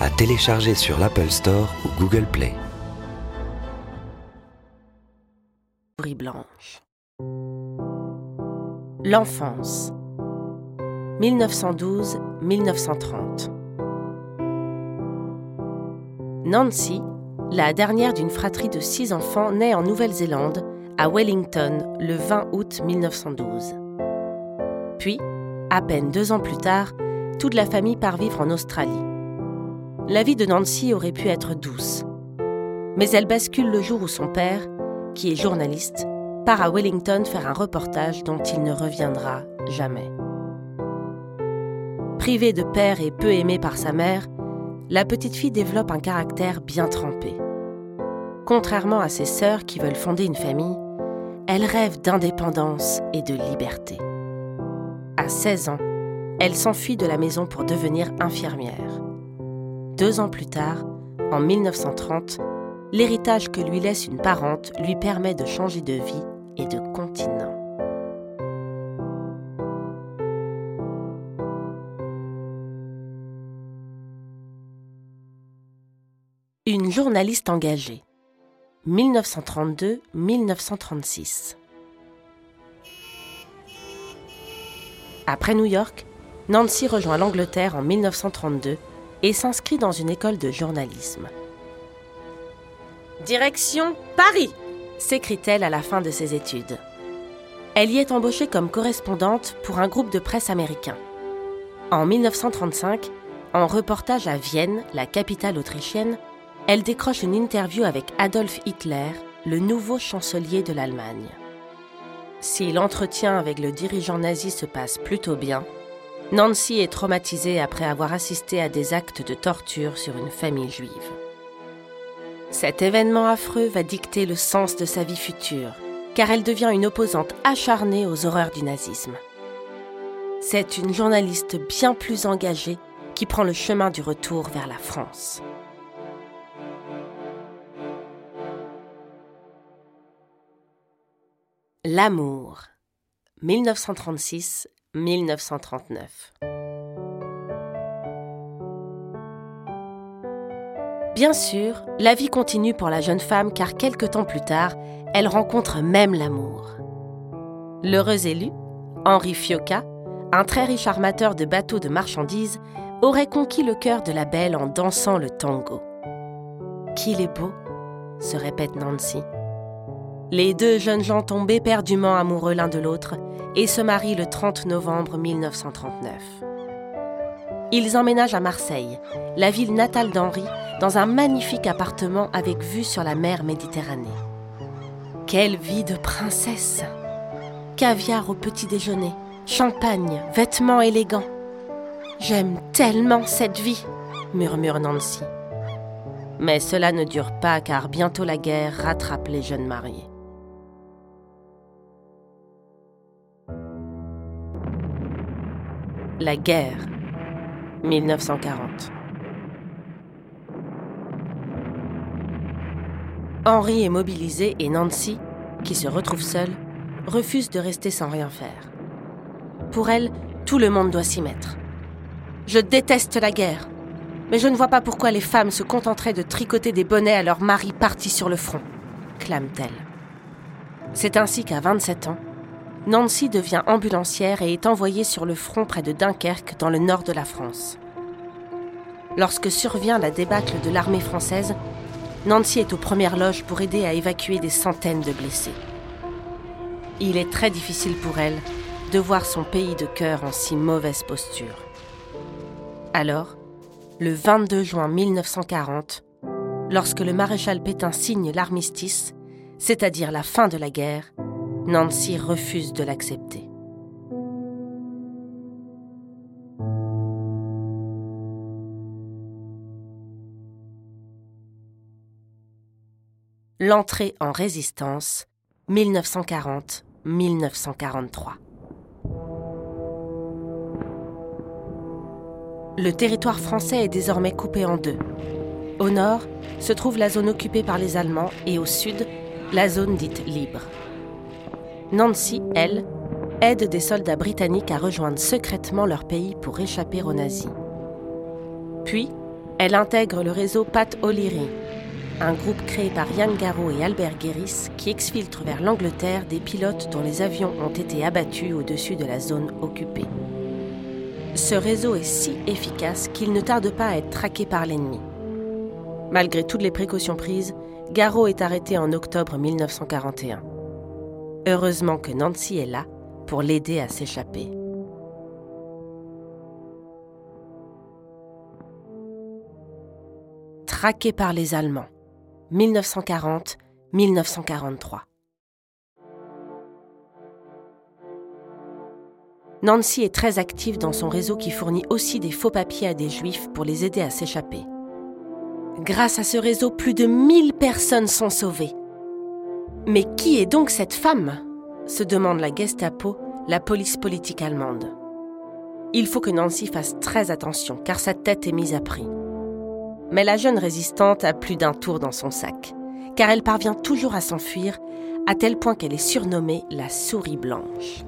à télécharger sur l'Apple Store ou Google Play. blanche. L'enfance. 1912-1930. Nancy, la dernière d'une fratrie de six enfants, naît en Nouvelle-Zélande, à Wellington, le 20 août 1912. Puis, à peine deux ans plus tard, toute la famille part vivre en Australie. La vie de Nancy aurait pu être douce. Mais elle bascule le jour où son père, qui est journaliste, part à Wellington faire un reportage dont il ne reviendra jamais. Privée de père et peu aimée par sa mère, la petite fille développe un caractère bien trempé. Contrairement à ses sœurs qui veulent fonder une famille, elle rêve d'indépendance et de liberté. À 16 ans, elle s'enfuit de la maison pour devenir infirmière. Deux ans plus tard, en 1930, l'héritage que lui laisse une parente lui permet de changer de vie et de continent. Une journaliste engagée. 1932-1936. Après New York, Nancy rejoint l'Angleterre en 1932 et s'inscrit dans une école de journalisme. Direction Paris s'écrie-t-elle à la fin de ses études. Elle y est embauchée comme correspondante pour un groupe de presse américain. En 1935, en reportage à Vienne, la capitale autrichienne, elle décroche une interview avec Adolf Hitler, le nouveau chancelier de l'Allemagne. Si l'entretien avec le dirigeant nazi se passe plutôt bien, Nancy est traumatisée après avoir assisté à des actes de torture sur une famille juive. Cet événement affreux va dicter le sens de sa vie future, car elle devient une opposante acharnée aux horreurs du nazisme. C'est une journaliste bien plus engagée qui prend le chemin du retour vers la France. L'amour. 1936-1939. Bien sûr, la vie continue pour la jeune femme car quelques temps plus tard, elle rencontre même l'amour. L'heureux élu, Henri Fioca, un très riche armateur de bateaux de marchandises, aurait conquis le cœur de la belle en dansant le tango. Qu'il est beau, se répète Nancy. Les deux jeunes gens tombent éperdument amoureux l'un de l'autre et se marient le 30 novembre 1939. Ils emménagent à Marseille, la ville natale d'Henri, dans un magnifique appartement avec vue sur la mer Méditerranée. Quelle vie de princesse Caviar au petit déjeuner, champagne, vêtements élégants. J'aime tellement cette vie, murmure Nancy. Mais cela ne dure pas car bientôt la guerre rattrape les jeunes mariés. La guerre, 1940. Henri est mobilisé et Nancy, qui se retrouve seule, refuse de rester sans rien faire. Pour elle, tout le monde doit s'y mettre. Je déteste la guerre, mais je ne vois pas pourquoi les femmes se contenteraient de tricoter des bonnets à leur mari parti sur le front, clame-t-elle. C'est ainsi qu'à 27 ans, Nancy devient ambulancière et est envoyée sur le front près de Dunkerque, dans le nord de la France. Lorsque survient la débâcle de l'armée française, Nancy est aux premières loges pour aider à évacuer des centaines de blessés. Il est très difficile pour elle de voir son pays de cœur en si mauvaise posture. Alors, le 22 juin 1940, lorsque le maréchal Pétain signe l'armistice, c'est-à-dire la fin de la guerre, Nancy refuse de l'accepter. L'entrée en résistance 1940-1943. Le territoire français est désormais coupé en deux. Au nord se trouve la zone occupée par les Allemands et au sud, la zone dite libre. Nancy, elle, aide des soldats britanniques à rejoindre secrètement leur pays pour échapper aux nazis. Puis, elle intègre le réseau Pat O'Leary, un groupe créé par Yann Garraud et Albert Guéris qui exfiltre vers l'Angleterre des pilotes dont les avions ont été abattus au-dessus de la zone occupée. Ce réseau est si efficace qu'il ne tarde pas à être traqué par l'ennemi. Malgré toutes les précautions prises, Garraud est arrêté en octobre 1941. Heureusement que Nancy est là pour l'aider à s'échapper. Traqué par les Allemands. 1940-1943. Nancy est très active dans son réseau qui fournit aussi des faux papiers à des juifs pour les aider à s'échapper. Grâce à ce réseau, plus de 1000 personnes sont sauvées. Mais qui est donc cette femme? se demande la Gestapo, la police politique allemande. Il faut que Nancy fasse très attention car sa tête est mise à prix. Mais la jeune résistante a plus d'un tour dans son sac, car elle parvient toujours à s'enfuir, à tel point qu'elle est surnommée la souris blanche.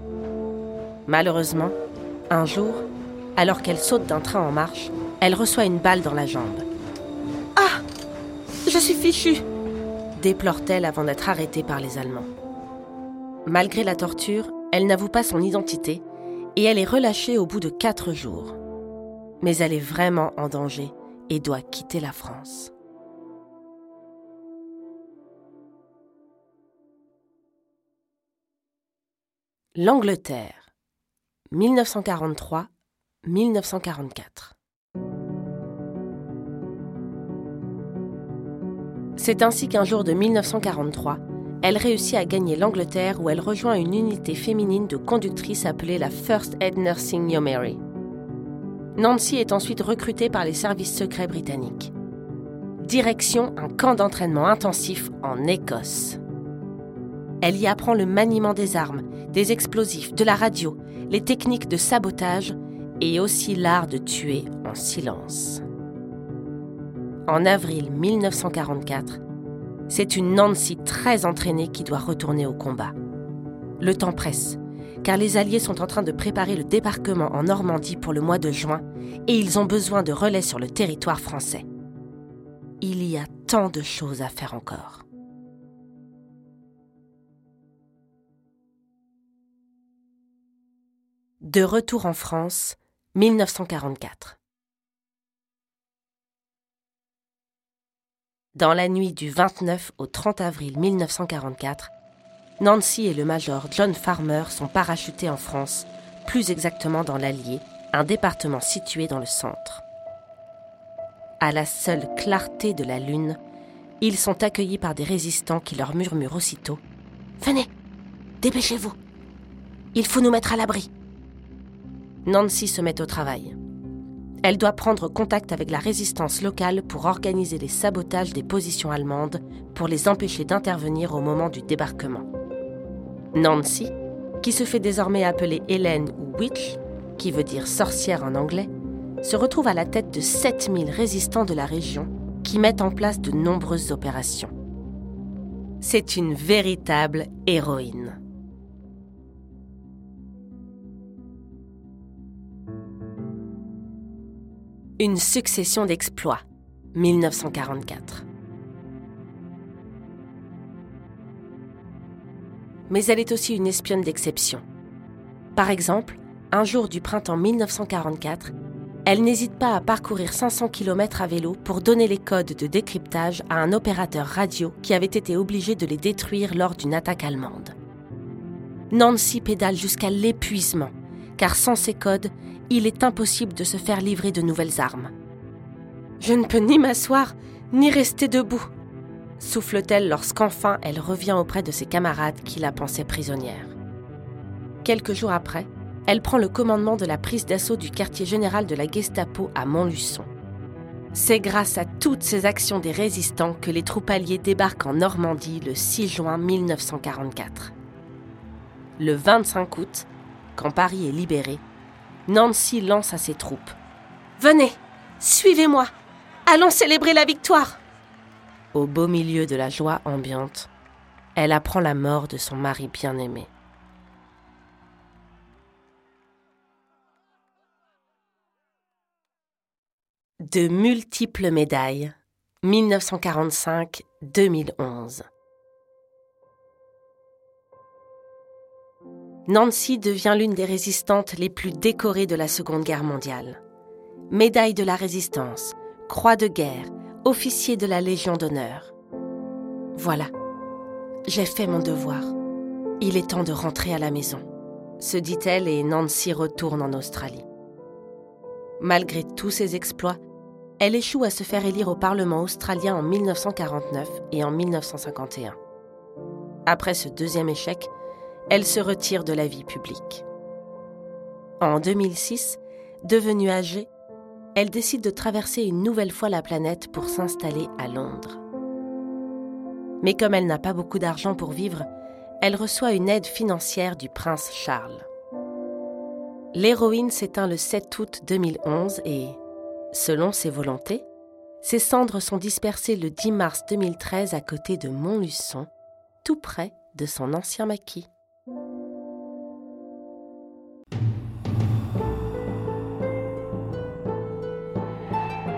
Malheureusement, un jour, alors qu'elle saute d'un train en marche, elle reçoit une balle dans la jambe. Ah Je suis fichue déplore-t-elle avant d'être arrêtée par les Allemands. Malgré la torture, elle n'avoue pas son identité et elle est relâchée au bout de quatre jours. Mais elle est vraiment en danger et doit quitter la France. L'Angleterre, 1943-1944. C'est ainsi qu'un jour de 1943, elle réussit à gagner l'Angleterre où elle rejoint une unité féminine de conductrices appelée la First Aid Nursing Yeomanry. Nancy est ensuite recrutée par les services secrets britanniques. Direction un camp d'entraînement intensif en Écosse. Elle y apprend le maniement des armes, des explosifs, de la radio, les techniques de sabotage et aussi l'art de tuer en silence. En avril 1944, c'est une Nancy très entraînée qui doit retourner au combat. Le temps presse, car les Alliés sont en train de préparer le débarquement en Normandie pour le mois de juin et ils ont besoin de relais sur le territoire français. Il y a tant de choses à faire encore. De retour en France, 1944. Dans la nuit du 29 au 30 avril 1944, Nancy et le major John Farmer sont parachutés en France, plus exactement dans l'Allier, un département situé dans le centre. À la seule clarté de la lune, ils sont accueillis par des résistants qui leur murmurent aussitôt Venez, dépêchez-vous. Il faut nous mettre à l'abri. Nancy se met au travail. Elle doit prendre contact avec la résistance locale pour organiser les sabotages des positions allemandes pour les empêcher d'intervenir au moment du débarquement. Nancy, qui se fait désormais appeler Hélène ou Witch, qui veut dire sorcière en anglais, se retrouve à la tête de 7000 résistants de la région qui mettent en place de nombreuses opérations. C'est une véritable héroïne. Une succession d'exploits. 1944. Mais elle est aussi une espionne d'exception. Par exemple, un jour du printemps 1944, elle n'hésite pas à parcourir 500 km à vélo pour donner les codes de décryptage à un opérateur radio qui avait été obligé de les détruire lors d'une attaque allemande. Nancy pédale jusqu'à l'épuisement, car sans ces codes, il est impossible de se faire livrer de nouvelles armes. Je ne peux ni m'asseoir, ni rester debout, souffle-t-elle lorsqu'enfin elle revient auprès de ses camarades qui la pensaient prisonnière. Quelques jours après, elle prend le commandement de la prise d'assaut du quartier général de la Gestapo à Montluçon. C'est grâce à toutes ces actions des résistants que les troupes alliées débarquent en Normandie le 6 juin 1944. Le 25 août, quand Paris est libéré, Nancy lance à ses troupes Venez, suivez-moi, allons célébrer la victoire Au beau milieu de la joie ambiante, elle apprend la mort de son mari bien-aimé. De multiples médailles. 1945-2011. Nancy devient l'une des résistantes les plus décorées de la Seconde Guerre mondiale. Médaille de la Résistance, Croix de guerre, officier de la Légion d'honneur. Voilà, j'ai fait mon devoir. Il est temps de rentrer à la maison, se dit-elle et Nancy retourne en Australie. Malgré tous ses exploits, elle échoue à se faire élire au Parlement australien en 1949 et en 1951. Après ce deuxième échec, elle se retire de la vie publique. En 2006, devenue âgée, elle décide de traverser une nouvelle fois la planète pour s'installer à Londres. Mais comme elle n'a pas beaucoup d'argent pour vivre, elle reçoit une aide financière du prince Charles. L'héroïne s'éteint le 7 août 2011 et, Selon ses volontés, ses cendres sont dispersées le 10 mars 2013 à côté de Montluçon, tout près de son ancien maquis.